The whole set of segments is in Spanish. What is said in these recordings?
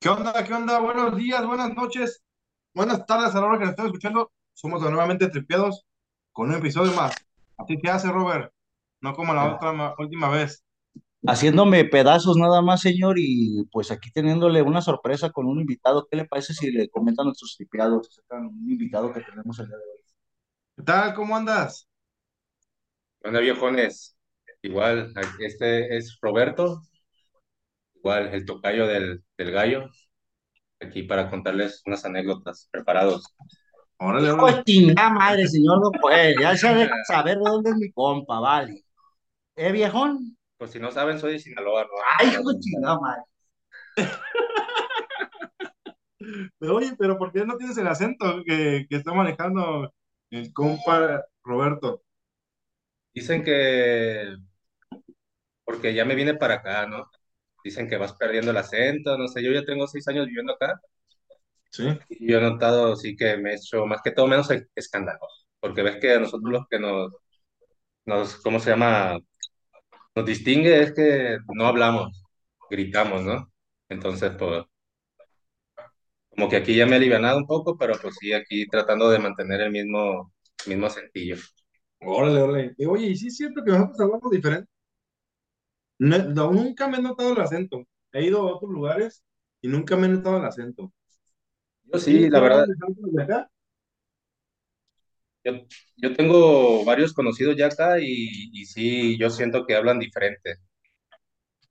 ¿Qué onda? ¿Qué onda? Buenos días, buenas noches, buenas tardes a la hora que nos estén escuchando. Somos nuevamente tripiados con un episodio más. Así que hace, Robert, no como la otra ma- última vez. haciéndome pedazos nada más, señor, y pues aquí teniéndole una sorpresa con un invitado. ¿Qué le parece si le comentan a nuestros tripeados acerca de un invitado que tenemos el día de hoy? ¿Qué tal? ¿Cómo andas? Onda viejones, igual, este es Roberto, igual el tocayo del, del gallo, aquí para contarles unas anécdotas, preparados. Órale, órale. de chingada madre, señor, no puede. Ya se deja saber de dónde es mi compa, vale. ¿Eh, viejón? Por si no saben, soy de Sinaloa, ¿no? Ay, hijo de chingada madre. Pero, oye, pero ¿por qué no tienes el acento que, que está manejando el compa Roberto? Dicen que, porque ya me vine para acá, ¿no? Dicen que vas perdiendo el acento, no sé, yo ya tengo seis años viviendo acá Sí. y yo he notado, sí, que me he hecho más que todo menos e- escandaloso, porque ves que a nosotros los que nos, nos, ¿cómo se llama? Nos distingue es que no hablamos, gritamos, ¿no? Entonces, pues, como que aquí ya me he alivianado un poco, pero pues sí, aquí tratando de mantener el mismo, mismo sentillo. Órale, órale. Y, oye, ¿y sí es cierto que nosotros hablamos diferente? No- no, nunca me he notado el acento. He ido a otros lugares y nunca me he notado el acento. Yo ¿Sí, la verdad, acá? yo, yo tengo varios conocidos ya acá y, y sí, yo siento que hablan diferente,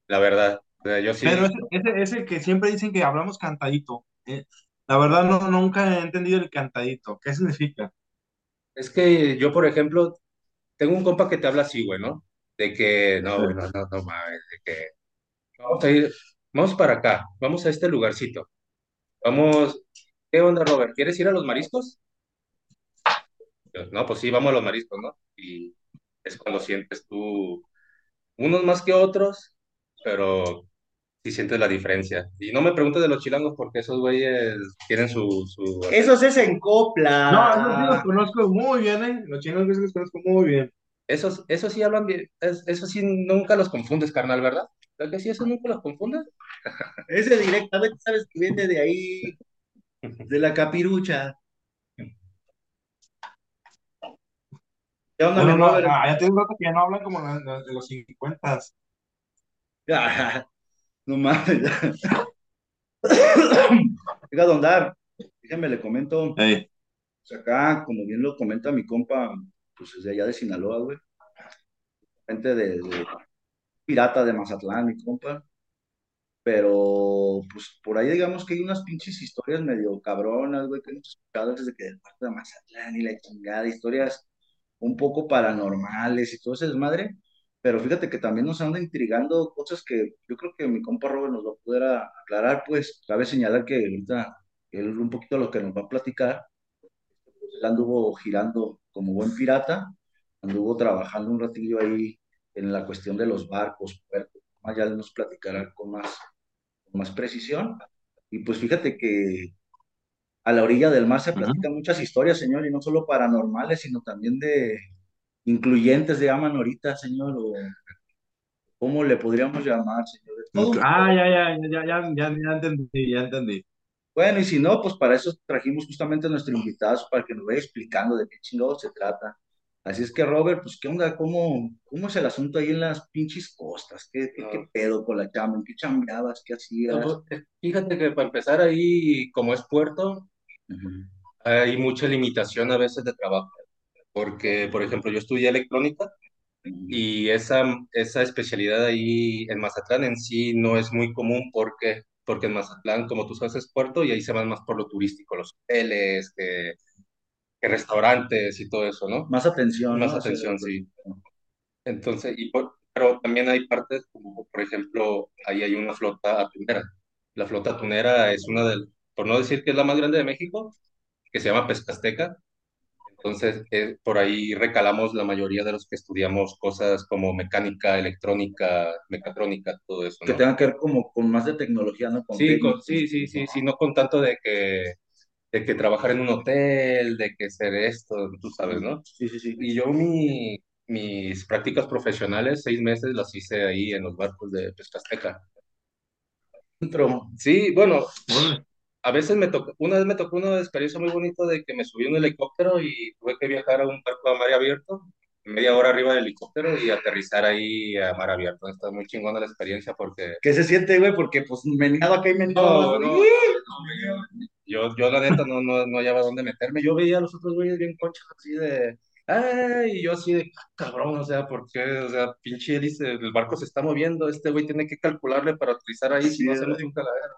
la verdad. O sea, yo Pero sí, ese, ese, ese que siempre dicen que hablamos cantadito. eh, la verdad no, nunca he entendido el cantadito. ¿Qué significa? es que yo, por ejemplo, tengo un compa que te habla así, güey, ¿no? De que, no, güey, no, no, no mames, de que vamos a ir, vamos para acá, vamos a este lugarcito, vamos, ¿qué onda, Robert? ¿Quieres ir a los mariscos? Yo, no, pues sí, vamos a los mariscos, ¿no? Y es cuando sientes tú, unos más que otros, pero sí sientes la diferencia. Y no me preguntes de los chilangos porque esos güeyes tienen su, su Eso acento. se es en No, esos sí los copla. conozco muy bien, ¿eh? Los sí los conozco muy bien. Esos, esos sí hablan bien, es- esos sí nunca los confundes, carnal, ¿verdad? ¿Verdad que sí, esos nunca los confundes? Ese directamente sabes que viene de ahí, de la capirucha. ¿Qué onda, mi Bueno, no, Robert? ah, ya tiene un rato que ya no hablan como de, de- de los 50. Ah, no mames. Oiga, don Dar, déjame le comento. Ey, Pues acá, como bien lo comenta mi compa, pues es de allá de Sinaloa, güey. Gente de, de pirata de Mazatlán, mi compa. Pero, pues por ahí digamos que hay unas pinches historias medio cabronas, güey, que hemos escuchado desde que del puerto de Mazatlán y la chingada, historias un poco paranormales y todo ese desmadre. Pero fíjate que también nos anda intrigando cosas que yo creo que mi compa Robert nos va a poder aclarar, pues cabe señalar que ahorita él un poquito lo que nos va a platicar él anduvo girando como buen pirata, anduvo trabajando un ratillo ahí en la cuestión de los barcos, puertos, más ya nos platicará con más, con más precisión. Y pues fíjate que a la orilla del mar se platican muchas historias, señor, y no solo paranormales, sino también de incluyentes, de llaman ahorita, señor, o cómo le podríamos llamar, señor, Ah, ya, ya, ya, ya, ya, ya entendí, ya entendí. Bueno, y si no, pues para eso trajimos justamente a nuestro invitado, para que nos vaya explicando de qué chingados se trata. Así es que, Robert, pues, ¿qué onda? ¿Cómo, cómo es el asunto ahí en las pinches costas? ¿Qué, qué, qué No, pedo con la chamba? ¿En qué chambeabas? ¿Qué no, hacías? pues, eh, fíjate que para empezar ahí, como es puerto, Ujú, hay mucha limitación a veces de trabajo, porque, por ejemplo, yo estudié electrónica. Y esa, esa especialidad ahí en Mazatlán en sí no es muy común porque, porque en Mazatlán, como tú sabes, es puerto y ahí se van más por lo turístico, los hoteles, que, que restaurantes y todo eso, ¿no? Más atención, Más atención, sí. Entonces, y por- pero también hay partes como, por ejemplo, ahí hay una flota atunera. La flota atunera es una del, por no decir que es la más grande de México, que se llama Pesca Azteca entonces, eh, por ahí recalamos la mayoría de los que estudiamos cosas como mecánica, electrónica, mecatrónica, todo eso, que ¿no? tenga que ver como con más de tecnología, ¿no? Con Sí, con- sí, sí, sí, sí, no con tanto de que, de que trabajar en un hotel, de que ser esto, tú sabes. ¿no? Sí, sí, sí. Y yo mi, mis prácticas profesionales, seis meses, las hice ahí en los barcos de Pesca Azteca. Sí, bueno. A veces me tocó, una vez me tocó una experiencia muy bonita de que me subí en un helicóptero y tuve que viajar a un barco a mar abierto, media hora arriba del helicóptero y aterrizar ahí a mar abierto. Está muy chingona la experiencia porque ¿Qué se siente, güey? Porque pues meneado acá y meneado No, no, yo, yo la neta no, no, no hallaba dónde meterme. Yo veía a los otros güeyes bien conchas así de, ay, y yo así de, cabrón, o sea, ¿por qué? O sea, pinche hélice, el barco se está moviendo, este güey tiene que calcularle para utilizar ahí, si no güey. un caladero.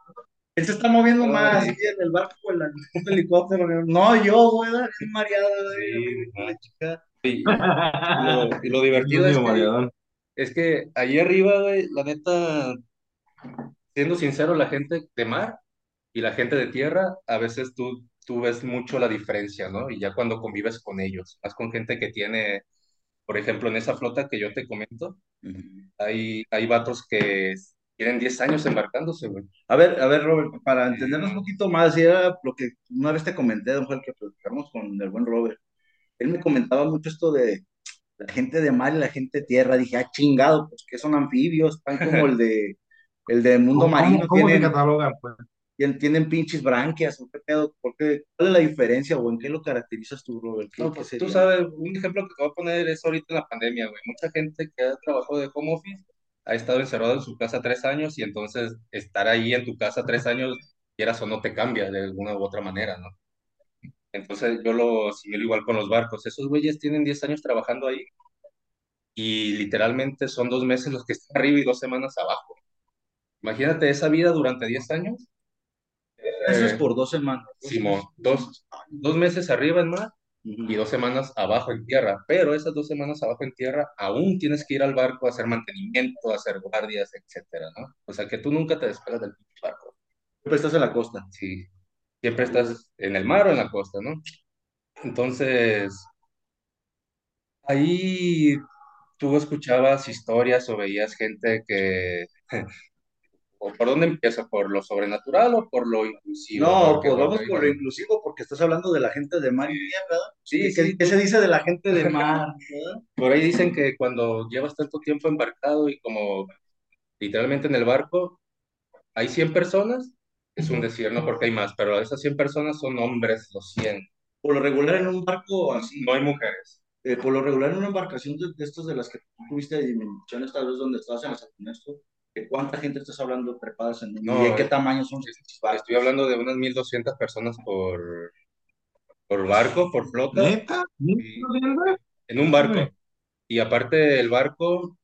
Él se está moviendo Ay. más aquí en el barco en el helicóptero. No, yo, güey, bien mareado, güey. Sí, La chica. Y, y lo, y lo divertido es que, es que ahí arriba, güey, la neta, siendo sincero, la gente de mar y la gente de tierra, a veces tú, tú ves mucho la diferencia, ¿no? Y ya cuando convives con ellos, más con gente que tiene, por ejemplo, en esa flota que yo te comento, Ujú. hay, hay vatos que tienen 10 años embarcándose, güey. A ver, a ver, Robert, para entendernos un poquito más, y era lo que una vez te comenté, don Juan, que platicamos con el buen Robert. Él me comentaba mucho esto de la gente de mar y la gente de tierra. Dije, ah, chingado, pues que son anfibios, están como el de el de mundo ¿Cómo, marino, cómo se tienen, catalogan? Pues? tienen, tienen pinches branquias, ¿o qué pedo? ¿Por qué? ¿Cuál es la diferencia o en qué lo caracterizas tú, Robert? ¿Qué, No, qué pues sería? tú sabes, un ejemplo que te voy a poner es ahorita en la pandemia, güey. Mucha gente que ha trabajado de home office ha estado encerrado en su casa tres años y entonces estar ahí en tu casa tres años, quieras o no, te cambia de alguna u otra manera, ¿no? Entonces yo lo asimilo igual con los barcos. Esos güeyes tienen 10 años trabajando ahí y literalmente son dos meses los que están arriba y dos semanas abajo. Imagínate esa vida durante 10 años. Eso es Eh, por dos semanas. Simón, dos, dos meses arriba en mar. Y dos semanas abajo en tierra, pero esas dos semanas abajo en tierra aún tienes que ir al barco a hacer mantenimiento, a hacer guardias, etcétera, ¿no? O sea que tú nunca te despegas del barco. Siempre estás en la costa. Sí, siempre estás en el mar o en la costa, ¿no? Entonces, ahí tú escuchabas historias o veías gente que, o por dónde empieza, por lo sobrenatural o por lo inclusivo, No, pues vamos por lo inclusivo, porque estás hablando de la gente de mar y tierra. ¿verdad? sí, ¿Qué, sí, se dice de la gente de mar? verdad? por ahí dicen que cuando llevas tanto tiempo embarcado y como literalmente en el barco, hay 100 personas, es un decir, no porque hay más, pero esas 100 personas son hombres, los 100, Por lo regular en un barco así, no hay mujeres. eh, por lo regular en una embarcación de, de estos de las que tú tuviste de dimensiones, tal vez donde estabas en Ernesto, ¿de cuánta gente estás hablando trepadas en No, ¿Y de qué es- tamaño son estos barcos? Estoy hablando de unas 1.200 personas por, por barco, por flota, ¿Neta? en un barco. Y aparte del barco, o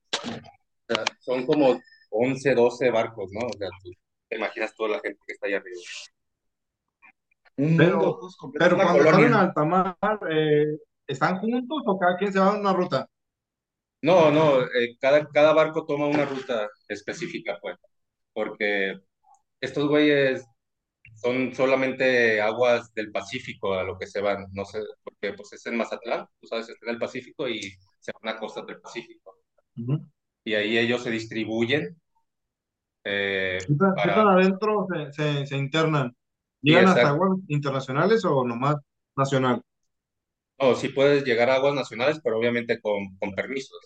sea, son como 11, 12 barcos, ¿no? O sea, tú te imaginas toda la gente que está allá arriba. Un Pero- mundo, pues, Pero cuando colonia. salen a alta mar, eh, ¿están juntos o cada quien se va a una ruta? No, no, eh, cada, cada barco toma una ruta específica, pues, porque estos güeyes son solamente aguas del Pacífico a lo que se van, no sé, porque pues es en Mazatlán, tú sabes, está en el Pacífico y se van a costas del Pacífico. Y ahí ellos se distribuyen. eh, ¿Qué tan, qué para- tan adentro se, se, se internan? ¿Llegan hasta aguas internacionales o nomás nacional? No, sí puedes llegar a aguas nacionales, pero obviamente con, con permisos.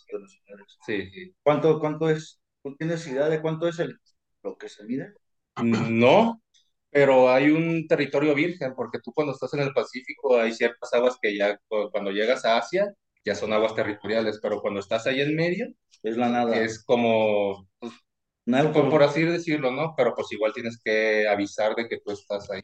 Sí, sí. ¿Cuánto, cuánto es? ¿Tú tienes idea de cuánto es el, lo que se mide? No, pero hay un territorio virgen, porque tú cuando estás en el Pacífico hay ciertas aguas que ya cu- cuando llegas a Asia ya son aguas territoriales, pero cuando estás ahí en medio Es la nada. es como, pues, Nada por, por así decirlo, ¿no? Pero pues igual tienes que avisar de que tú estás ahí,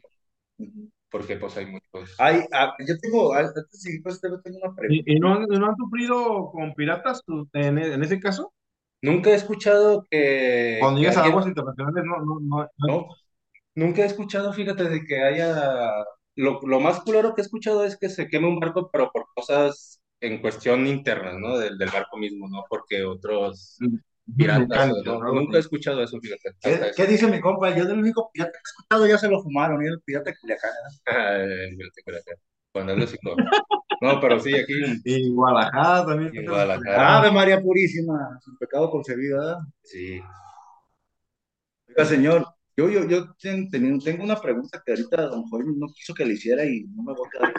Ujú. Porque pues hay muchos. Hay, ah, yo tengo, ah, antes de pues, tengo una pregunta. ¿Y, y no, han- no han sufrido con piratas en, en ese caso? Nunca he escuchado que, Cuando llegas a aguas internacionales, no, no, no, no- No, nunca he escuchado, fíjate, de que haya... Lo, lo más culero que he escuchado es que se queme un barco, pero por cosas en cuestión interna, ¿no? Del, del barco mismo, ¿no? Porque otros piratas, Nunca he escuchado eso, fíjate. ¿Qué, dice mi compa? Yo del único pirata que he escuchado ya se lo fumaron, y el pirata espérate, espérate. Juan Andrés Chico. No, pero sí, aquí Y Guadalajara también. Guadalajara. Ave María Purísima, sin pecado concebido, ¿verdad? Sí. Oiga, señor, yo, yo, yo ten- ten- tengo una pregunta que ahorita don Joel no quiso que le hiciera y no me voy a quedar.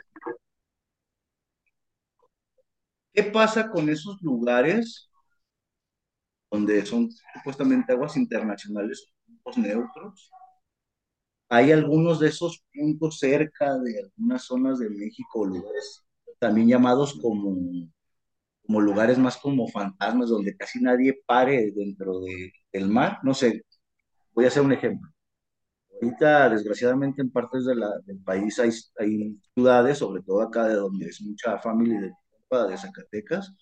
¿Qué pasa con esos lugares donde son supuestamente aguas internacionales puntos neutros. Hay algunos de esos puntos cerca de algunas zonas de México, lugares también llamados como, como lugares más como fantasmas, donde casi nadie pare dentro de, del mar. No sé, voy a hacer un ejemplo. Ahorita, desgraciadamente, en partes de la, del país hay, hay ciudades, sobre todo acá de donde es mucha familia de, de Zacatecas,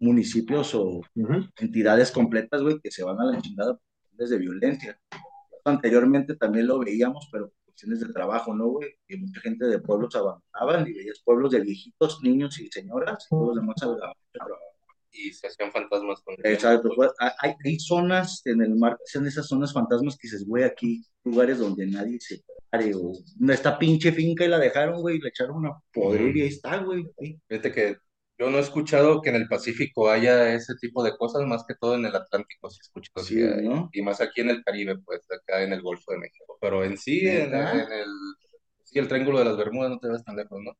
municipios o entidades completas, güey, que se van a la chingada por cuestiones de violencia. Anteriormente también lo veíamos, pero por cuestiones de trabajo, ¿no, güey? Que mucha gente de pueblos abandonaban y veías pueblos de viejitos, niños y señoras, y todos los demás abandonaban. Y se hacían fantasmas con Exacto, pues, hay, hay zonas en el mar, son esas zonas fantasmas que dices, güey, aquí, lugares donde nadie se pare, o esta pinche finca y la dejaron, güey, y le echaron una podrida y ahí está, güey. Fíjate que yo no he escuchado que en el Pacífico haya ese tipo de cosas, más que todo en el Atlántico sí he escuchado Sí, hay. ¿no? Y más aquí en el Caribe, pues, acá en el Golfo de México. Pero en sí, en, el, sí, el Triángulo de las Bermudas no te vas tan lejos, ¿no?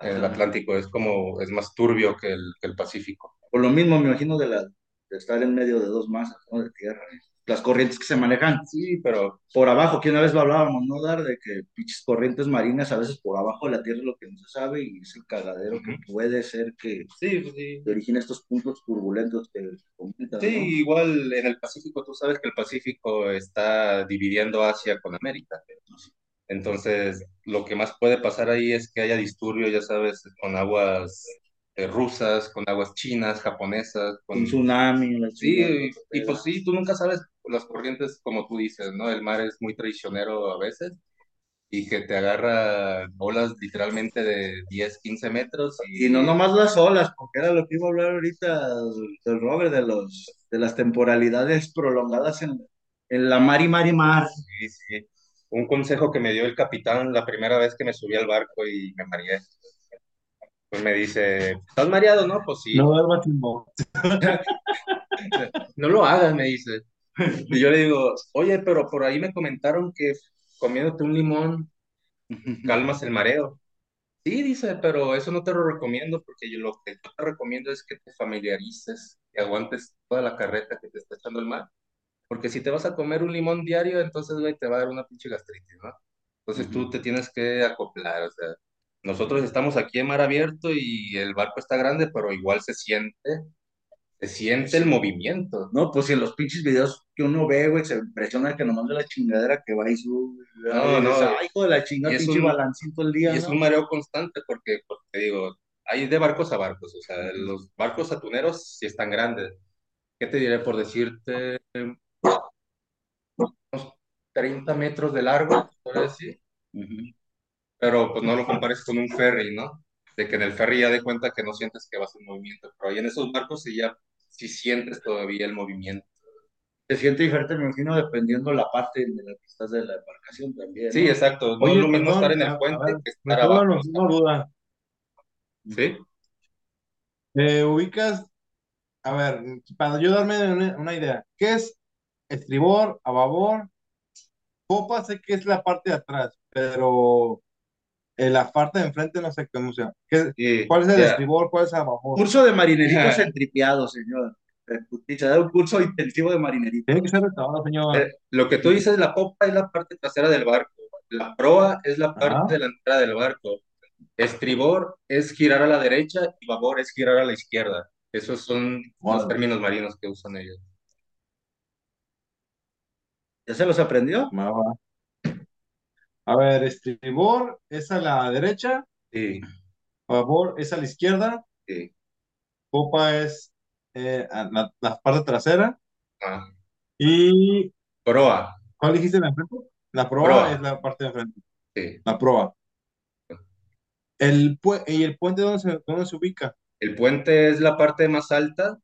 En el. Atlántico es como, es más turbio que el, que el Pacífico. Por lo mismo, me imagino de, la, de estar en medio de dos masas, ¿no? De tierra. Las corrientes que se manejan Sí, pero por abajo, que una vez lo hablábamos, ¿no, Dar? De que pinches corrientes marinas a veces por abajo de la tierra es lo que no se sabe y es el cagadero que puede ser que sí, pues sí. origine estos puntos turbulentos que comentas, Sí, ¿no? igual en el Pacífico, tú sabes que el Pacífico está dividiendo Asia con América. Entonces, lo que más puede pasar ahí es que haya disturbio, ya sabes, con aguas eh, rusas, con aguas chinas, japonesas, con... Un tsunami, Sí, y, y pues sí, tú nunca sabes las corrientes, como tú dices, ¿no? El mar es muy traicionero a veces y que te agarra olas literalmente de 10, 15 metros y, Y no nomás las olas, porque era lo que iba a hablar ahorita del Robert, de, los, de las temporalidades prolongadas en, en la mar y mar y mar. Sí, sí. Un consejo que me dio el capitán la primera vez que me subí al barco y me mareé. Pues me dice, ¿estás mareado? No, pues sí. No duermas No lo hagas, me dice. Y yo le digo, oye, pero por ahí me comentaron que comiéndote un limón calmas el mareo. Sí, dice, pero eso no te lo recomiendo porque yo lo que yo te recomiendo es que te familiarices, que aguantes toda la carreta que te está echando el mar. Porque si te vas a comer un limón diario, entonces, güey, te va a dar una pinche gastritis, ¿no? Entonces tú te tienes que acoplar, o sea, nosotros estamos aquí en mar abierto y el barco está grande, pero igual se siente, se siente el movimiento. No, pues si en los pinches videos que uno ve, güey, se impresiona que nomás de la chingadera que va y sube. No, no. Ay, hijo de la chingada, pinche un- balancito el día, Y es un mareo constante porque, porque te digo, hay de barcos a barcos, o sea, los barcos atuneros sí están grandes. ¿Qué te diré por decirte? Unos 30 metros de largo, podría decir. Pero pues no lo compares con un ferry, ¿no? De que en el ferry ya de cuenta que no sientes que vas en movimiento, pero ahí en esos barcos sí ya sí sientes todavía el movimiento. Se siente diferente, me imagino, dependiendo la parte en la que estás de la embarcación también. Sí, exacto. No Oye, es lo mismo estar en el puente ver, que estar abajo. una duda. ¿Sí? Eh, ubicas, a ver, para yo darme una, una idea, ¿qué es estribor, a babor? Popa sé que es la parte de atrás, pero en la parte de enfrente no sé cómo se llama. ¿Qué- Sí, ¿Cuál es el estribor? ¿Cuál es el a babor? Curso de marineritos entripiados, señor. Eh, putiza, da un curso intensivo de marinerito. Tiene que ser restaurado, señor. Eh, lo que tú dices, la popa es la parte trasera del barco. La proa es la parte Ajá. delantera del barco. Estribor es girar a la derecha y babor es girar a la izquierda. Esos son los términos marinos que usan ellos. ¿Ya se los aprendió? Va. A ver, estribor es a la derecha, Sí, babor es a la izquierda, sí. popa es eh, a la, la parte trasera Ah, y proa, ¿cuál dijiste la enfrente? La proa, Proa. es la parte de enfrente, sí. la proa. El ¿Y el puente dónde se, dónde se ubica? El puente es la parte más alta.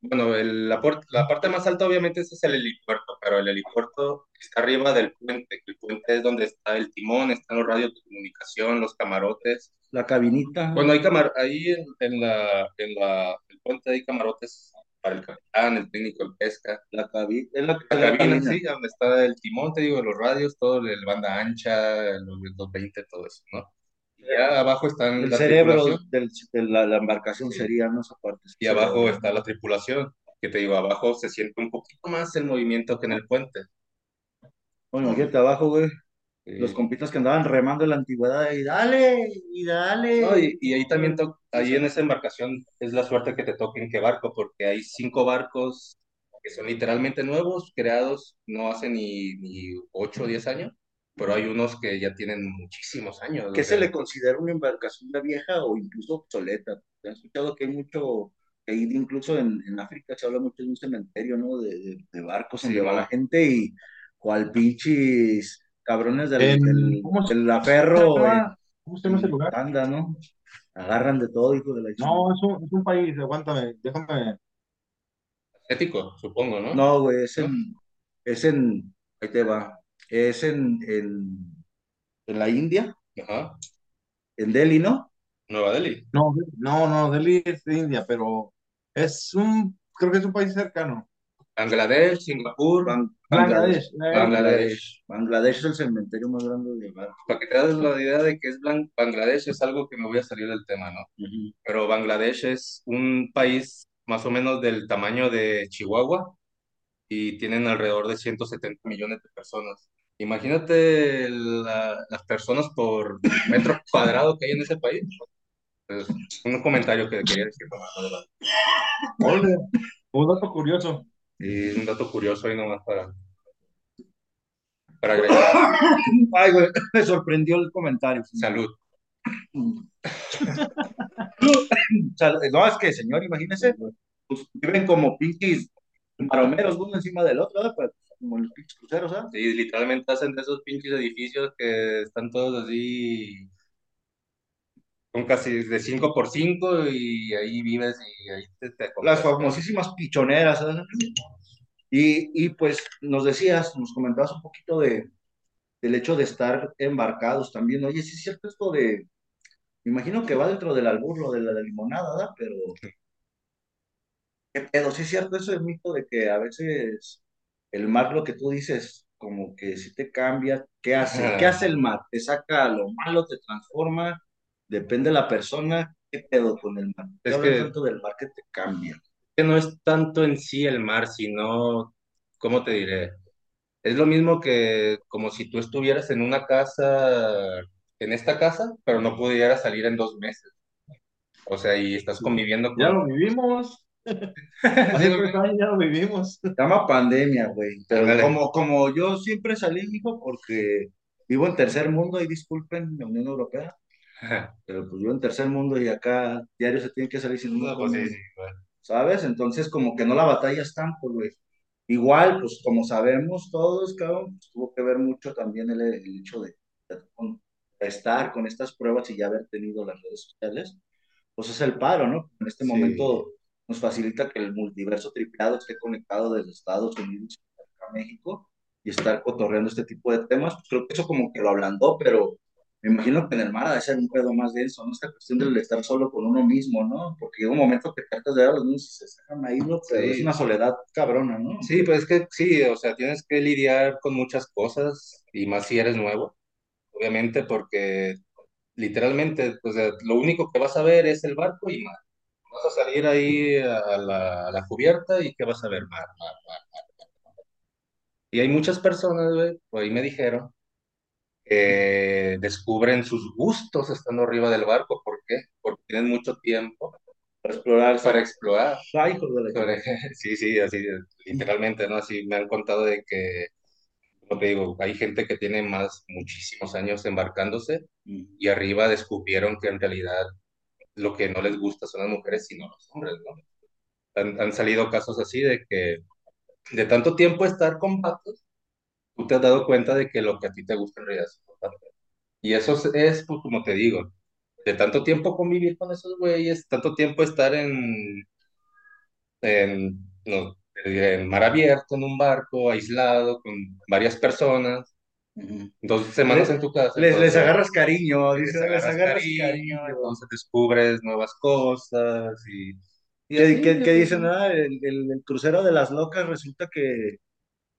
Bueno, el- la, la parte más alta obviamente ese es el helipuerto, pero el helipuerto está arriba del puente. El puente es donde está el timón, están los radios de comunicación, los camarotes. La cabinita. Bueno, hay camar ahí en, en la, en la, el puente hay camarotes para el capitán, el técnico de pesca. la cabina. Es la, La la cabina, sí, donde está el timón, te digo, los radios, todo, el banda ancha, los, los 20, todo eso, ¿no? Y ya abajo están El la cerebro del- de la, la embarcación Sí. sería, ¿no? Esa parte. Y abajo está la tripulación, que te digo, abajo se siente un poquito más el movimiento que en el puente. Bueno, imagínate abajo, güey, los compitas que andaban remando en la antigüedad y dale, y no, dale. y, y ahí también, ahí en esa embarcación es la suerte que te toque en qué barco, porque hay cinco barcos que son literalmente nuevos, creados no hace ni, ni 8 o 10 años, pero hay unos que ya tienen muchísimos años. ¿Qué se sea, le considera una embarcación ya vieja o incluso obsoleta? He escuchado que hay mucho, que hay incluso en, en África se habla mucho de un cementerio, ¿no? De, de- de barcos sí, donde va la gente y cual pinches cabrones del, En, del, ¿cómo se del aferro llama? ¿Cómo se llama ese lugar? tanda, ¿no? Agarran de todo, hijo de la chingada. No, es un, es un país, aguántame, déjame. ético, supongo, ¿no? No, güey, es ¿No? en, es en, ahí te va, es en, en, en la India, Ajá. en Delhi, ¿no? Nueva Delhi. No, no, no, Delhi es de India, pero es un, creo que es un país cercano. Bangladesh, Singapur, Ban- Bangladesh. Bangladesh, eh, Bangladesh. Bangladesh es el cementerio más grande de barcos. Para que te hagas la idea de que es Blan- Bangladesh es algo que me voy a salir del tema, ¿no? Pero Bangladesh es un país más o menos del tamaño de Chihuahua y tienen alrededor de 170 millones de personas. Imagínate la- las personas por metro cuadrado que hay en ese país. Pues, un comentario que quería decir. un dato curioso. Y un dato curioso ahí nomás para, para agregar. Ay, güey, me sorprendió el comentario. Salud. Sal- No, es que, señor, imagínese, pues, viven como pinches maromeros uno encima del otro, ¿verdad? Pero, como los pinches cruceros, ¿sabes? Sí, literalmente hacen de esos pinches edificios que están todos así, son casi de 5 por 5 y ahí vives y ahí te, te Las famosísimas pichoneras, ¿sabes? Y, y pues nos decías, nos comentabas un poquito de, del hecho de estar embarcados también. Oye, sí es cierto esto de, me imagino que va dentro del albur, lo de la limonada, ¿verdad? Pero, ¿qué pedo? Sí es cierto ese mito de que a veces el mar, lo que tú dices, como que si te cambia, ¿qué hace? ¿Qué hace el mar? ¿Te saca lo malo, te transforma? Depende de la persona, ¿qué pedo con el mar? ¿Qué Es que, tanto del mar que te cambia? que no es tanto en sí el mar, sino, ¿cómo te diré? Es lo mismo que como si tú estuvieras en una casa, en esta casa, pero no pudieras salir en dos meses. O sea, y estás conviviendo Ya con... lo vivimos. Hace tres años ya lo vivimos. Se llama pandemia, güey. Pero como, como yo siempre salí, hijo, porque vivo en tercer mundo, y disculpen la Unión Europea, pero pues yo en tercer mundo y acá diario se tiene que salir sin No, pues sí, sí, bueno. ¿sabes? Entonces como que no la batallas tanto, güey. Igual, pues como sabemos todos, cabrón, pues, tuvo que ver mucho también el, el hecho de, de de estar con estas pruebas y ya haber tenido las redes sociales, pues es el paro, ¿no? En este Sí. momento nos facilita que el multiverso triplado esté conectado desde Estados Unidos a México y estar cotorreando este tipo de temas. Pues creo que eso como que lo ablandó, pero me imagino que en el mar ha de ser un pedo más denso, ¿no? Esta cuestión del estar solo con uno mismo, ¿no? Porque llega un momento que tratas de ver a los niños y se sacan ahí, ¿no? Pero Sí. es una soledad cabrona, ¿no? Sí, pues es que sí, o sea, tienes que lidiar con muchas cosas y más si eres nuevo, obviamente, porque literalmente, pues lo único que vas a ver es el barco y mar. Vas a salir ahí a la, a la cubierta y ¿qué vas a ver? Mar, mar, mar. Y hay muchas personas, güey, por ahí me dijeron, que descubren sus gustos estando arriba del barco. ¿Por qué? Porque tienen mucho tiempo Para explorar. para explorar. Ay, Sobre- Sí, sí, así, literalmente, ¿no? Así me han contado de que, como te digo, hay gente que tiene más, muchísimos años embarcándose y arriba descubrieron que en realidad lo que no les gusta son las mujeres, sino los hombres, ¿no? Han, han salido casos así de que de tanto tiempo estar con vatos, tú te has dado cuenta de que lo que a ti te gusta en realidad es. Y eso es, es, pues, como te digo, de tanto tiempo convivir con esos güeyes, tanto tiempo estar en, en, no, en mar abierto, en un barco, aislado, con varias personas. Dos semanas Les- en tu casa. Les, les agarras cariño, les dice, les agarras cariño, cariño. entonces descubres nuevas cosas y... y ¿Qué, así, qué- qué dicen? ah, el, el- el crucero de las locas resulta que.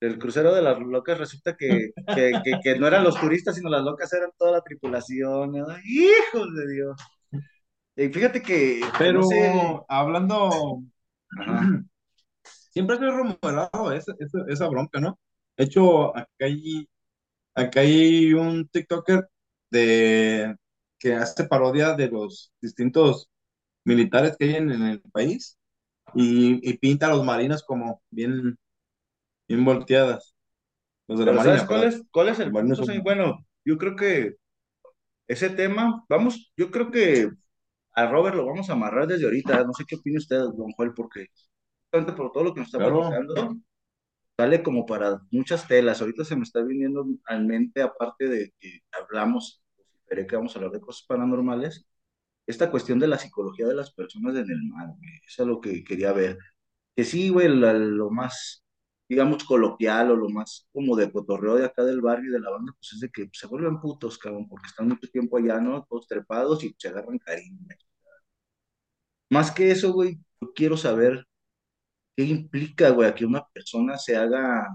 El crucero de las locas resulta que, que, que, que no eran los turistas, sino las locas eran toda la tripulación. ¿no? ¡Hijos de Dios! Y fíjate que. Pero no sé. hablando, Ajá. siempre se ha rumorado esa, esa, esa bronca, ¿no? De hecho, acá hay acá hay un TikToker de que hace parodia de los distintos militares que hay en, en el país y, y pinta a los marinos como bien, bien volteadas. Los de la marina, ¿sabes cuál es, cuál es el punto, son-? Bueno, yo creo que ese tema, vamos, yo creo que a Robert lo vamos a amarrar desde ahorita. No sé qué opina usted, don Joel, porque por todo lo que nos está Claro. platicando, sale como para muchas telas. Ahorita se me está viniendo en mente, aparte de que hablamos, esperé que vamos a hablar de cosas paranormales, esta cuestión de la psicología de las personas en el mar, güey. Eso es lo que quería ver. Que sí, güey, la- lo más, digamos, coloquial o lo más como de cotorreo de acá del barrio y de la banda, pues es de que se vuelven putos, cabrón, porque están mucho tiempo allá, ¿no? Todos trepados y se agarran cariño. Más que eso, güey, yo quiero saber qué implica, güey, a que una persona se haga,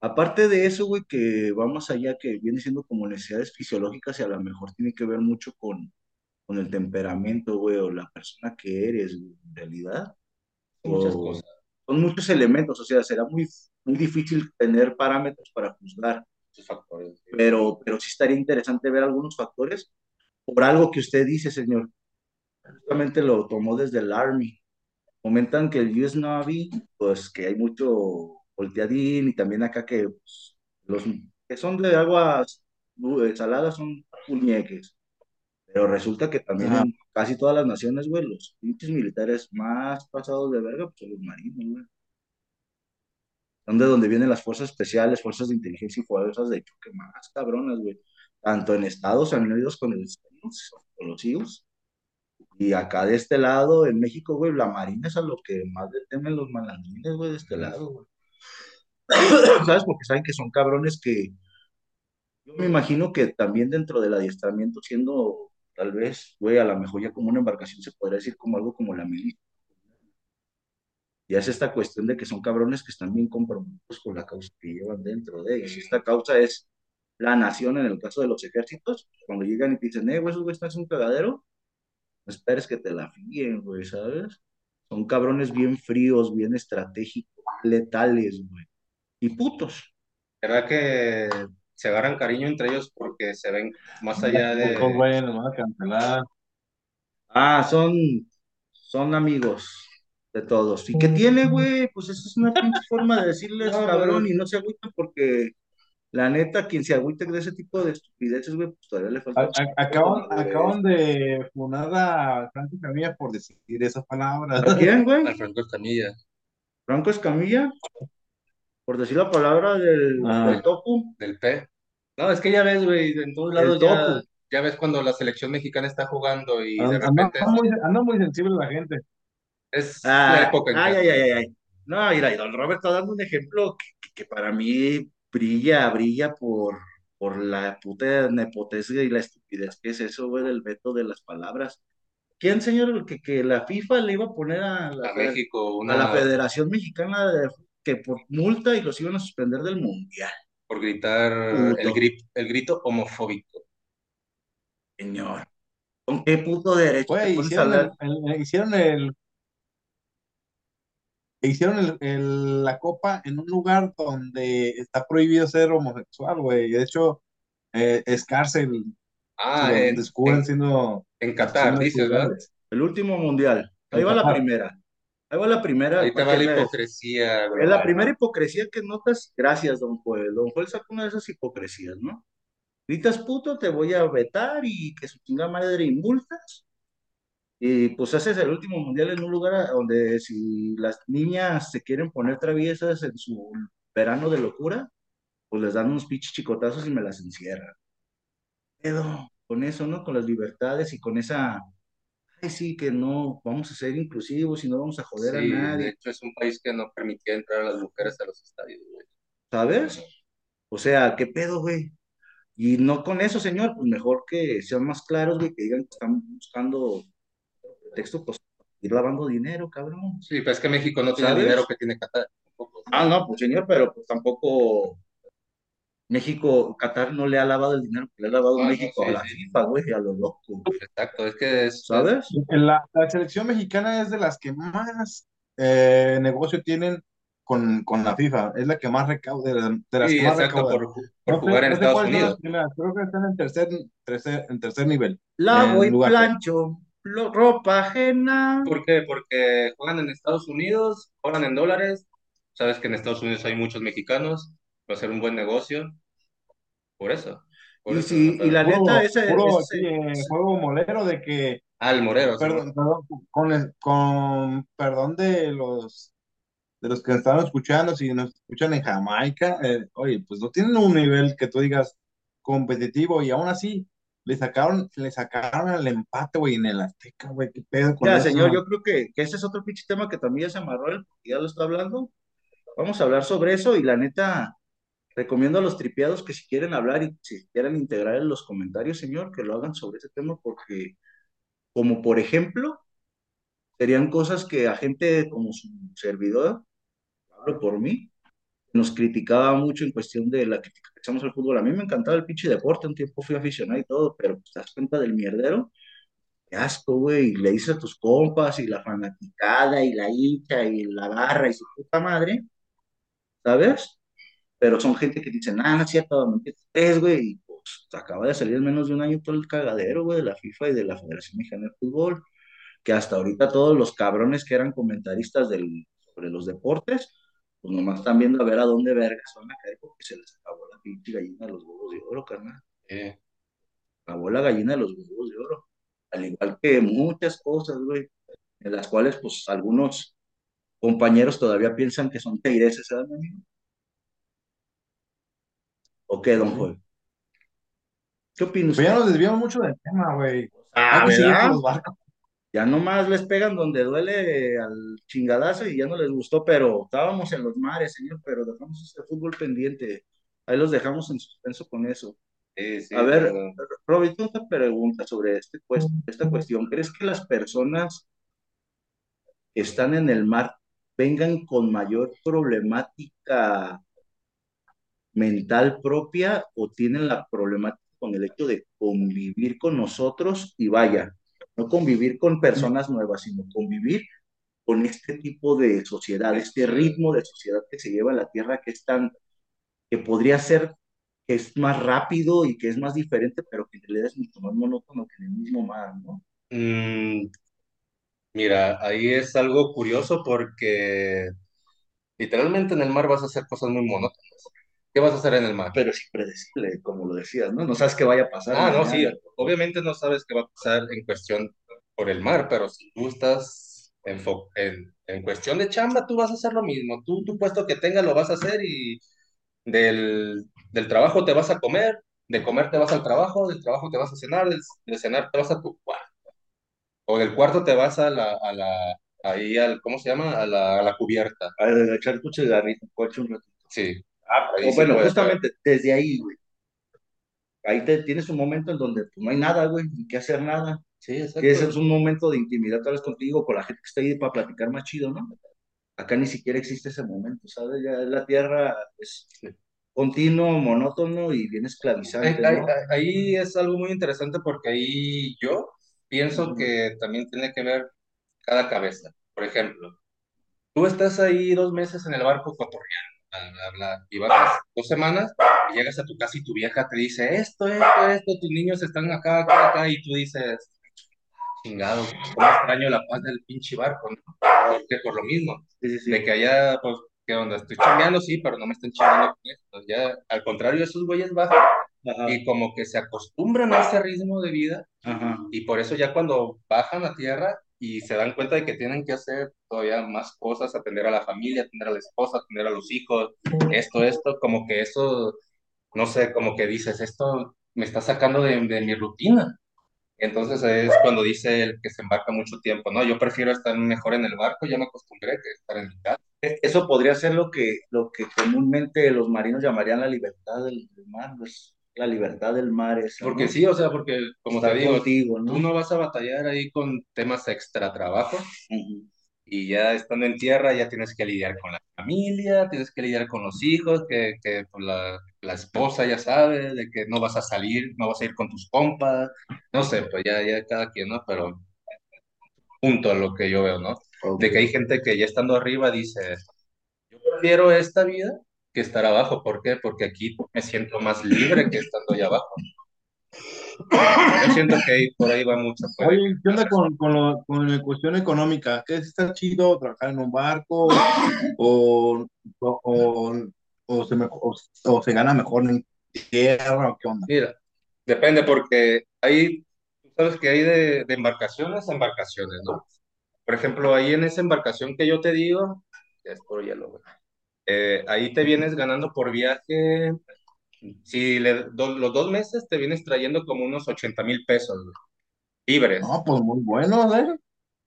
aparte de eso, güey, que va más allá, que viene siendo como necesidades fisiológicas y a lo mejor tiene que ver mucho con, con el temperamento, güey, o la persona que eres, güey, en realidad. Muchas O- cosas, Son muchos elementos, o sea, será muy, muy difícil tener parámetros para juzgar, factores. pero, pero sí estaría interesante ver algunos factores por algo que usted dice, señor. Justamente lo tomó desde el Army. Comentan que el US Navy, pues que hay mucho volteadín y también acá que pues, los que son de aguas saladas son puñeques. Pero resulta que también Ajá. en casi todas las naciones, güey, los pinches militares más pasados de verga, pues son los marinos, güey. Son de donde vienen las fuerzas especiales, fuerzas de inteligencia y fuerzas de choque más cabronas, güey. Tanto en Estados Unidos con el con los SEALs, y acá de este lado, en México, güey, la Marina es a lo que más le temen los malandrines, güey, de este lado, güey. ¿Sabes? Porque saben que son cabrones que yo me imagino que también dentro del adiestramiento, siendo tal vez, güey, a lo mejor ya como una embarcación se podría decir como algo como la milicia. Y es esta cuestión de que son cabrones que están bien comprometidos con la causa que llevan dentro de ellos. Esta causa es la nación en el caso de los ejércitos. Cuando llegan y te dicen, eh, güey, esos güey están en un cagadero, esperes que te la fíen, güey, ¿sabes? Son cabrones bien fríos, bien estratégicos, letales, güey. Y putos. ¿Verdad que se agarran cariño entre ellos porque se ven más allá de... Pocos, güey, nos van a cancelar. Ah, son, son amigos de todos. ¿Y qué tiene, güey? Pues esa es una pinche forma de decirles No, cabrón pero- y no se agüitan porque la neta, quien se agüite de ese tipo de estupideces, güey, pues todavía le falta. A- a- Acaban, acaban de funar a Franco Camilla por decir esas palabras. ¿A quién, güey? Al Franco Escamilla. Franco Escamilla, por decir la palabra del, Ah. del topu. Del P. No, es que ya ves, güey, en todos El lados ya, topo. ya ves cuando la selección mexicana está jugando y de Anda repente anda muy, anda muy sensible la gente. es la Ah, época en ay, que... ay, ay, ay, ay. No, mira, y don Robert está dando un ejemplo que, que- que para mí brilla, brilla por, por la puta nepotesca y la estupidez que es eso, güey, del veto de las palabras. ¿Quién, señor, que, que la FIFA le iba a poner a la, a México a la Federación Mexicana de, que por multa y los iban a suspender del Mundial? por gritar el, grip, el grito homofóbico. Señor, ¿con qué puto derecho te Güey, hicieron el- hicieron el, hicieron el- el- la copa en un lugar donde está prohibido ser homosexual, güey. De hecho, eh, es cárcel. Ah, en, descubren en, siendo en Qatar, dices, ¿verdad? El último Mundial. Ahí En va la Qatar. primera. Ahí va la primera. Ahí te va la hipocresía, Es global, la primera hipocresía que notas. Gracias, don Joel. Don Joel sacó una de esas hipocresías, ¿no? Gritas puto, te voy a vetar y que su chingada madre y multas. Y pues haces el último mundial en un lugar donde si las niñas se quieren poner traviesas en su verano de locura, pues les dan unos pinches chicotazos y me las encierran. Pero con eso, ¿no? Con las libertades y con esa, ay, sí, que no, vamos a ser inclusivos y no vamos a joder a Sí, de nadie. hecho es un país que no permitía entrar a las mujeres a los estadios, güey. ¿sabes? O sea, ¿qué pedo, güey? Y no con eso, señor, pues mejor que sean más claros, güey, que digan que están buscando pretexto, pues ir lavando dinero, cabrón. Sí, pero es que México no tiene dinero que tiene Qatar. tampoco. Ah, no, pues señor, pero pues tampoco México, Qatar no le ha lavado el dinero que le ha lavado Ah, no, México sí, a la sí. FIFA, güey, a lo loco, Exacto, es que es, ¿sabes? La, la selección mexicana es de las que más eh, negocio tienen con, con la FIFA. Es la que más recauda, de, de las Sí, que más exacto, recauda. por, No jugar en no Estados Unidos. creo que están en tercer, tercer, en tercer nivel. Lavo en y lugar. plancho, lo- ropa ajena. ¿Por qué? Porque juegan en Estados Unidos, cobran en dólares. Sabes que en Estados Unidos hay muchos mexicanos, va a ser un buen negocio. Por eso. Por Y eso, y la. Puro, neta, ese, puro ese- sí, eh, juego molero de que, Ah, el Morero, sí, perdón, perdón, con, con perdón de los de los que están escuchando, si nos escuchan en Jamaica, eh, oye, pues no tienen un nivel que tú digas competitivo y aún así le sacaron, le sacaron el empate, güey, en el Azteca, güey, qué pedo con Ya, eso. señor, yo creo que, que ese es otro pinche tema que también ya se amarró él, ya lo está hablando. Vamos a hablar sobre eso y la neta, recomiendo a los tripeados que si quieren hablar y si quieren integrar en los comentarios, señor, que lo hagan sobre ese tema, porque, como por ejemplo, serían cosas que a gente como su servidor, hablo por mí, nos criticaba mucho en cuestión de la crítica que echamos al fútbol. A mí me encantaba el pinche deporte, un tiempo fui aficionado y todo, pero pues, te das cuenta del mierdero Qué asco, güey. y Le dices a tus compas y la fanaticada y la hincha y la barra y su puta madre, ¿sabes? Pero son gente que dice, nada, no es cierto, ¿me entiendes, güey? Y pues acaba de salir en menos de un año todo el cagadero, güey, de la FIFA y de la Federación Mexicana de Fútbol, que hasta ahorita todos los cabrones que eran comentaristas del, sobre los deportes, pues nomás están viendo a ver a dónde vergas van a caer porque se les acabó la pinche gallina de los huevos de oro, carnal. Eh, acabó la gallina de los huevos de oro. Al igual que muchas cosas, güey, en las cuales, pues, algunos compañeros todavía piensan que son teireses, ¿sabes, mi amigo? ¿O qué, don Joel? ¿Qué opina Pero ya nos desviamos mucho del tema, güey. Ah, Hay que seguir ¿verdad? con los barcos. Ya nomás les pegan donde duele al chingadazo y ya no les gustó, pero estábamos en los mares, señor, pero dejamos este fútbol pendiente. Ahí los dejamos en suspenso con eso. sí, sí, A ver, pero- Robin, tú te preguntas sobre este, cues- esta cuestión. ¿Crees que las personas que están en el mar vengan con mayor problemática mental propia o tienen la problemática con el hecho de convivir con nosotros y vaya, no convivir con personas nuevas, sino convivir con este tipo de sociedad, este ritmo de sociedad que se lleva en la Tierra que es tan, que podría ser que es más rápido y que es más diferente, pero que en realidad es mucho más monótono que en el mismo mar, ¿no? Mm, mira, ahí es algo curioso porque literalmente en el mar vas a hacer cosas muy monótonas. ¿Qué vas a hacer en el mar? Pero es impredecible, como lo decías, ¿no? No sabes qué vaya a pasar. Ah, no, sí, obviamente no sabes qué va a pasar en cuestión por el mar, pero si tú estás en, en cuestión de chamba, tú vas a hacer lo mismo. Tú, tu puesto que tengas lo vas a hacer y del, del trabajo te vas a comer, de comer te vas al trabajo, del trabajo te vas a cenar, del, de cenar te vas a tu cuarto. O del cuarto te vas a la, a la, ahí al, ¿cómo se llama? A la, a la cubierta. A echar tu cigarrito, un ratito. Sí. Ah, ahí o sí bueno, justamente desde ahí, güey. Ahí te, tienes un momento en donde pues, no hay nada, güey, ni que hacer nada. Sí, exacto. Que ese es un momento de intimidad tal vez contigo, con la gente que está ahí para platicar más chido, ¿no? Acá ni siquiera existe ese momento, ¿sabes? Ya la tierra es continuo, monótono y bien Ahí, esclavizante, ahí- ¿no? ahí es algo muy interesante porque ahí yo pienso que también tiene que ver cada cabeza. Por ejemplo, tú estás ahí dos meses en el barco cotorreando, bla, bla, y vas dos semanas y llegas a tu casa y tu vieja te dice esto, esto, esto, tus niños están acá, acá, acá, y tú dices, chingado, cómo extraño la paz del pinche barco, ¿no? Porque por lo mismo, Sí, sí, sí. de que allá, pues, ¿qué onda? Estoy chambeando, sí, pero no me están chambeando con esto. Ya, al contrario, esos güeyes bajan Ajá, y como que se acostumbran a ese ritmo de vida ajá. y por eso ya cuando bajan a tierra y se dan cuenta de que tienen que hacer todavía más cosas, atender a la familia, atender a la esposa, atender a los hijos, esto, esto, como que eso, no sé, como que dices, esto me está sacando de, de mi rutina. Entonces es cuando dice el que se embarca mucho tiempo, ¿no? Yo prefiero estar mejor en el barco, ya me acostumbré que estar en mi casa. E- Eso podría ser lo que, lo que comúnmente los marinos llamarían la libertad del, del mar, pues, la libertad del mar esa, Porque ¿no? sí, o sea, porque como Estar te digo, contigo, ¿no? tú no vas a batallar ahí con temas extra trabajo y ya estando en tierra ya tienes que lidiar con la familia, tienes que lidiar con los hijos, que, que pues, la, la esposa ya sabe de que no vas a salir, no vas a ir con tus compas, no sé, pues ya, ya cada quien, ¿no? Pero punto a lo que yo veo, ¿no? De que hay gente que ya estando arriba dice, yo prefiero esta vida que estar abajo. ¿Por qué? Porque aquí me siento más libre que estando allá abajo. Yo siento que por ahí va mucho. Oye, ¿qué onda con, con, lo- con la cuestión económica? ¿Qué es está chido trabajar en un barco o, o, o, o se, me- o- se gana mejor en tierra o qué onda? Mira, depende porque hay, sabes que hay de, de embarcaciones a embarcaciones, ¿no? Por ejemplo, ahí en esa embarcación que yo te digo, ya es por hielo, güey. Eh, ahí te vienes ganando por viaje, si le, do- los dos meses te vienes trayendo como unos 80 mil pesos, güey, libres. No, pues muy bueno, ¿eh?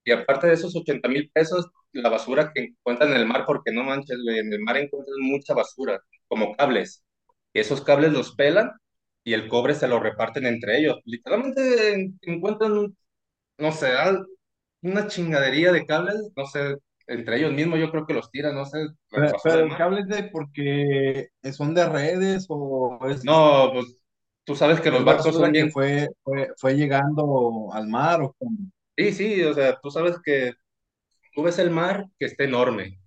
Y aparte de esos 80 mil pesos, la basura que encuentran en el mar, porque no manches, güey, en el mar encuentran mucha basura, como cables. Y esos cables los pelan y el cobre se lo reparten entre ellos. Literalmente en- encuentran, no sé, una chingadería de cables, no sé, entre ellos mismos yo creo que los tiran, no sé, Pero, pero es de porque son de redes o es, No, pues tú sabes que los barcos son que bien... fue, fue, fue llegando al mar o cómo? Sí, sí, o sea, tú sabes que tú ves el mar que está enorme.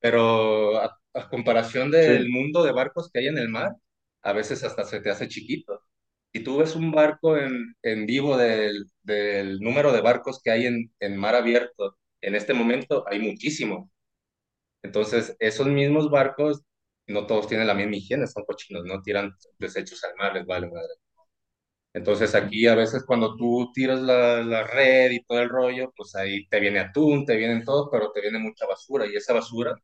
pero a, a comparación del Sí. mundo de barcos que hay en el mar, a veces hasta se te hace chiquito. Y tú ves un barco en, en vivo del, del número de barcos que hay en, en mar abierto, en este momento hay muchísimo. Entonces, esos mismos barcos, no todos tienen la misma higiene, son cochinos, no tiran desechos al mar, les vale madre. Entonces aquí a veces cuando tú tiras la, la red y todo el rollo, pues ahí te viene atún, te vienen todos, pero te viene mucha basura y esa basura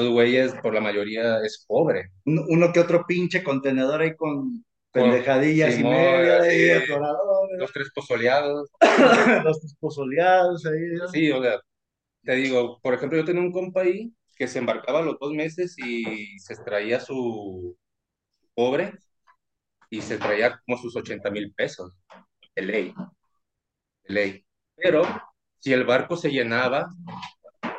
los güeyes, por la mayoría, es pobre. Uno, uno que otro pinche contenedor ahí con pendejadillas y media, ahí, atoradores, Dos, tres pozoleados. los esposoleados ahí. ¿no? Sí, o sea, te digo, por ejemplo, yo tenía un compa ahí que se embarcaba los dos meses y se extraía su pobre y se traía como sus 80 mil pesos de ley, de ley. Pero si el barco se llenaba,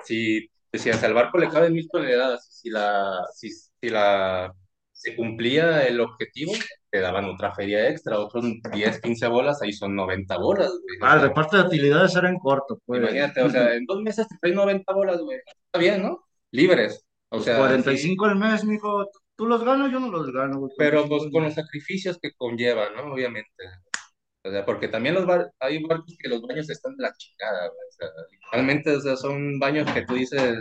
si decías al barco le caben mil toneladas, si la, si, si la, se cumplía el objetivo, te daban otra feria extra, otros 10, 15 bolas, ahí son 90 bolas, güey. Ah, el reparto de utilidades era en corto, pues. imagínate, o sea, en dos meses te traen 90 bolas, güey. Está bien, ¿no? Libres. O sea, 45 al mes, mijo. Tú los ganas, yo no los gano, güey. pero 45 pues con los sacrificios que conlleva, ¿no? Obviamente. O sea, porque también los bar- hay barcos que los baños están de la chingada, güey. O sea, literalmente, o sea, son baños que tú dices,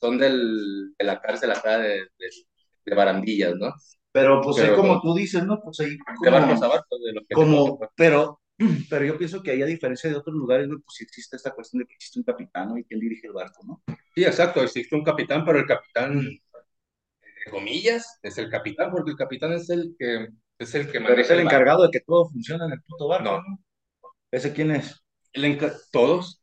son del, de la cárcel acá de, de, de barandillas, ¿no? Pero pues Pero, como tú dices, ¿no? Pues ahí De barcos a como, barcos, de los que como, pero, pero yo pienso que ahí a diferencia de otros lugares, güey, pues existe esta cuestión de que existe un capitán, ¿no? Y quien dirige el barco, ¿no? Sí, exacto, existe un capitán, pero el capitán, entre comillas, es el capitán, porque el capitán es el que, es el que Pero maneja es el encargado de que todo funcione en el puto barco, No. ¿no? ¿Ese quién es? El todos.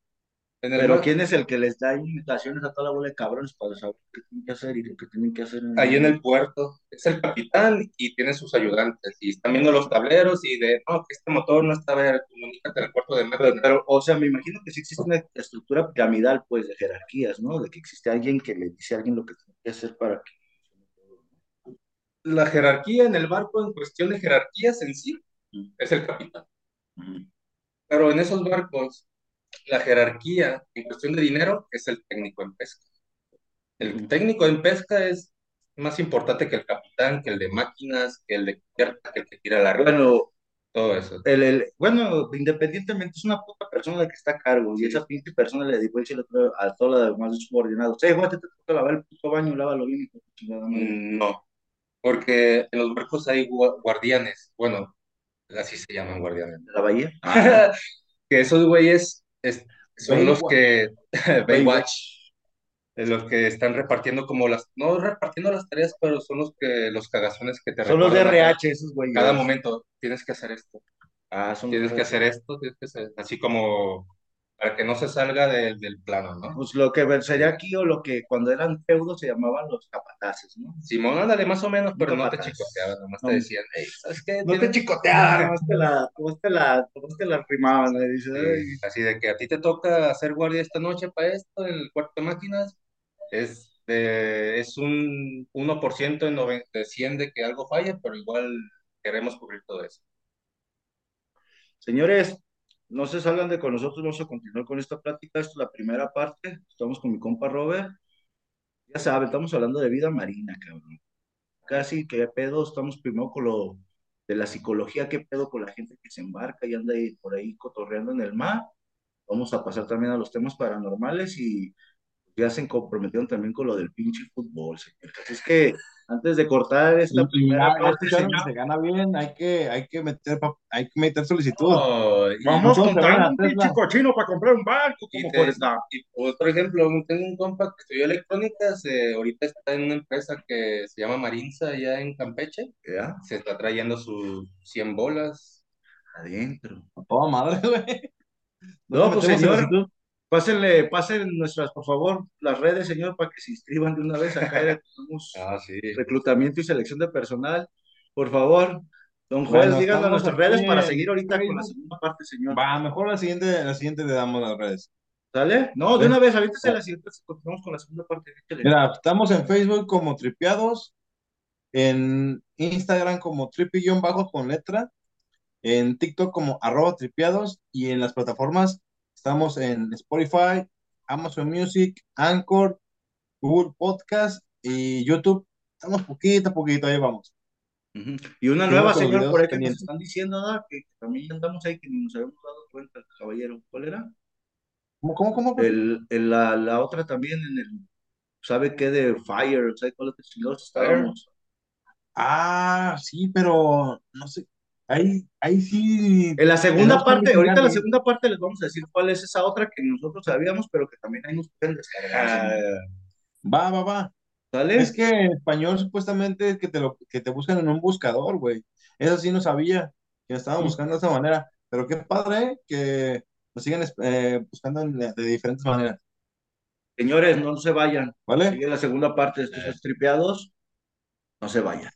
Pero mar- ¿quién es el que les da invitaciones a toda la bola de cabrones para saber qué tienen que hacer y lo que tienen que hacer? En ahí en el puerto, es el capitán y tiene sus ayudantes y están viendo los tableros y de, no, que este motor no está, ver, comunícate al puerto de mar. Pero, o sea, me imagino que sí existe una estructura piramidal, pues, de jerarquías, ¿no? De que existe alguien que le dice a alguien lo que tiene que hacer para que... La jerarquía en el barco, en cuestión de jerarquías en sí, es el capitán. Pero en esos barcos, la jerarquía en cuestión de dinero es el técnico en pesca. El técnico en pesca es más importante que el capitán, que el de máquinas, que el de cubierta, que el que tira la red, Bueno, todo eso. el, el, bueno, independientemente es una puta persona la que está a cargo y esa pinche persona le otro a todos los demás subordinados, hey, güey, te toca lavar el puto baño, lávalo bien, hijo de tu chingada madre". Mm, No, porque en los barcos hay gua- guardianes, bueno, así se llaman guardianes. ¿De la bahía? que esos güeyes es- son los que, Baywatch, los que están repartiendo como las, no repartiendo las tareas, pero son los que, los cagazones que te Son los de RH, esos güeyes. cada momento, tienes que hacer esto, Ah, son tienes que hacer esto, tienes que hacer, así como para que no se salga del del plano, ¿no? Pues lo que sería aquí o lo que cuando eran feudos se llamaban los capataces, ¿no? Simón, ándale más o menos, pero no te chicoteaban, nomás No. te decían, hey, ¿sabes qué? No te chicoteaban, nomás te la, nomás te la, nomás te la rimaban, dices, así de que a ti te toca hacer guardia esta noche para esto en el cuarto de máquinas, es, de- es un 1% en noven- de 100 de que algo falle, pero igual queremos cubrir todo eso. Señores, no se salgan de con nosotros, vamos a continuar con esta plática. Esta es la primera parte. Estamos con mi compa Robert. Ya saben, estamos hablando de vida marina, cabrón. Casi que pedo, estamos primero con lo de la psicología, qué pedo con la gente que se embarca y anda ahí, por ahí cotorreando en el mar. Vamos a pasar también a los temas paranormales y ya se comprometieron también con lo del pinche fútbol, señor. Así es que antes de cortar esta ya, primera ya parte, que señor, se gana bien, hay que, hay que meter, hay que meter solicitud. Oh, vamos a contando un pinche cochino para comprar un barco, Y como te- por esta. y, por ejemplo, tengo un compa que estudió electrónicas, eh, ahorita está en una empresa que se llama Marinza, allá en Campeche, ¿Ya? se está trayendo sus 100 bolas. Adentro. A toda madre, güey. No, ¿Dónde pues señor, solicitud? Pásenle, pasen nuestras, por favor, las redes, señor, para que se inscriban de una vez acá. tenemos Ah, sí. reclutamiento y selección de personal. Por favor, don Juez, Bueno, díganos nuestras aquí redes para seguir ahorita con la segunda parte, señor. Va, mejor la siguiente, la siguiente le damos las redes. ¿Sale? No, de una vez, ahorita se la siguiente, continuamos con la segunda parte. Mira, estamos en Facebook como Tripeados, en Instagram como tripi-bajo con letra, en TikTok como arroba tripeados y en las plataformas estamos en Spotify, Amazon Music, Anchor, Google Podcast y YouTube. Estamos poquito a poquito, ahí vamos. Y una nueva, los señor, por ahí que nos están diciendo, ¿no? que también andamos ahí, que ni nos habíamos dado cuenta, caballero. ¿Cuál era? ¿Cómo, cómo, cómo? El, el- la, la otra también en el, ¿sabe qué? De Fire, ¿sabe cuál otro chingados estábamos? Ah, sí, pero no sé. Ahí, ahí sí. En la segunda parte, ahorita en la segunda parte les vamos a decir cuál es esa otra que nosotros sabíamos, pero que también ahí nos pueden descargar. Ah. Va, va, va. ¿Sale? Es que en español supuestamente es que te lo que te buscan en un buscador, güey. Eso sí no sabía que me estaban buscando de esa manera. Pero qué padre ¿eh? que nos sigan eh, buscando de diferentes maneras, Señores, no se vayan. ¿vale? Sigue la segunda parte de estos tripeados. No se vayan.